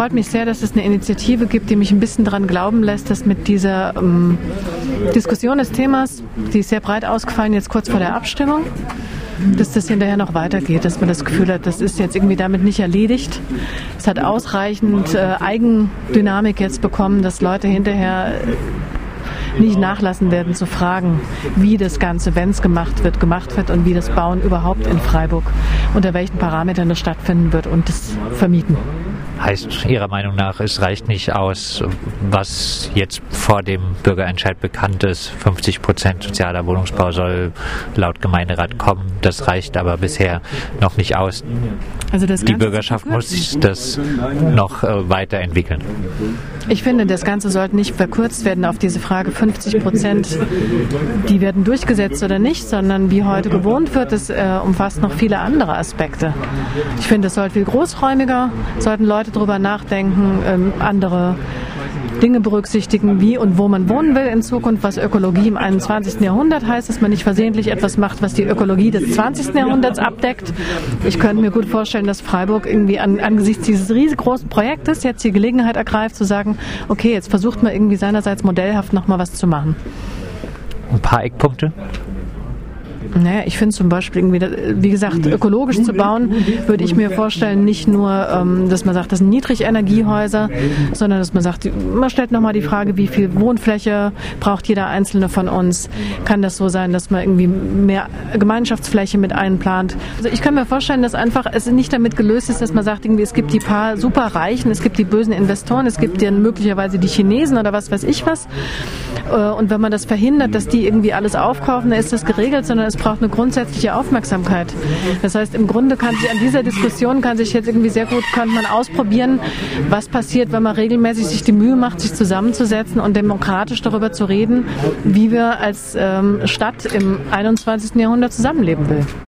freut mich sehr, dass es eine Initiative gibt, die mich ein bisschen daran glauben lässt, dass mit dieser ähm, Diskussion des Themas, die ist sehr breit ausgefallen, jetzt kurz vor der Abstimmung, dass das hinterher noch weitergeht, dass man das Gefühl hat, das ist jetzt irgendwie damit nicht erledigt. Es hat ausreichend äh, Eigendynamik jetzt bekommen, dass Leute hinterher nicht nachlassen werden zu fragen, wie das Ganze, wenn es gemacht wird, gemacht wird und wie das Bauen überhaupt in Freiburg, unter welchen Parametern das stattfinden wird und das vermieten. Heißt Ihrer Meinung nach, es reicht nicht aus, was jetzt vor dem Bürgerentscheid bekannt ist, 50 Prozent sozialer Wohnungsbau soll laut Gemeinderat kommen. Das reicht aber bisher noch nicht aus. Also Die Bürgerschaft muss das noch äh, weiterentwickeln. Ich finde, das Ganze sollte nicht verkürzt werden auf diese Frage 50 Prozent, die werden durchgesetzt oder nicht, sondern wie heute gewohnt wird, das äh, umfasst noch viele andere Aspekte. Ich finde, es sollte viel großräumiger, sollten Leute darüber nachdenken, ähm, andere Dinge berücksichtigen, wie und wo man wohnen will in Zukunft, was Ökologie im 21. Jahrhundert heißt, dass man nicht versehentlich etwas macht, was die Ökologie des 20. Jahrhunderts abdeckt. Ich könnte mir gut vorstellen, dass Freiburg irgendwie an, angesichts dieses riesengroßen Projektes jetzt die Gelegenheit ergreift, zu sagen, okay, jetzt versucht man irgendwie seinerseits modellhaft nochmal was zu machen. Ein paar Eckpunkte? Naja, ich finde zum Beispiel, irgendwie, wie gesagt, ökologisch zu bauen, würde ich mir vorstellen, nicht nur, ähm, dass man sagt, das sind Niedrigenergiehäuser, sondern dass man sagt, man stellt nochmal die Frage, wie viel Wohnfläche braucht jeder Einzelne von uns? Kann das so sein, dass man irgendwie mehr Gemeinschaftsfläche mit einplant? Also ich kann mir vorstellen, dass einfach es nicht damit gelöst ist, dass man sagt, irgendwie, es gibt die paar Superreichen, es gibt die bösen Investoren, es gibt dann möglicherweise die Chinesen oder was weiß ich was. Äh, und wenn man das verhindert, dass die irgendwie alles aufkaufen, dann ist das geregelt, sondern es braucht eine grundsätzliche Aufmerksamkeit. Das heißt, im Grunde kann sich an dieser Diskussion kann sich jetzt irgendwie sehr gut kann man ausprobieren, was passiert, wenn man regelmäßig sich die Mühe macht, sich zusammenzusetzen und demokratisch darüber zu reden, wie wir als ähm, Stadt im 21. Jahrhundert zusammenleben will.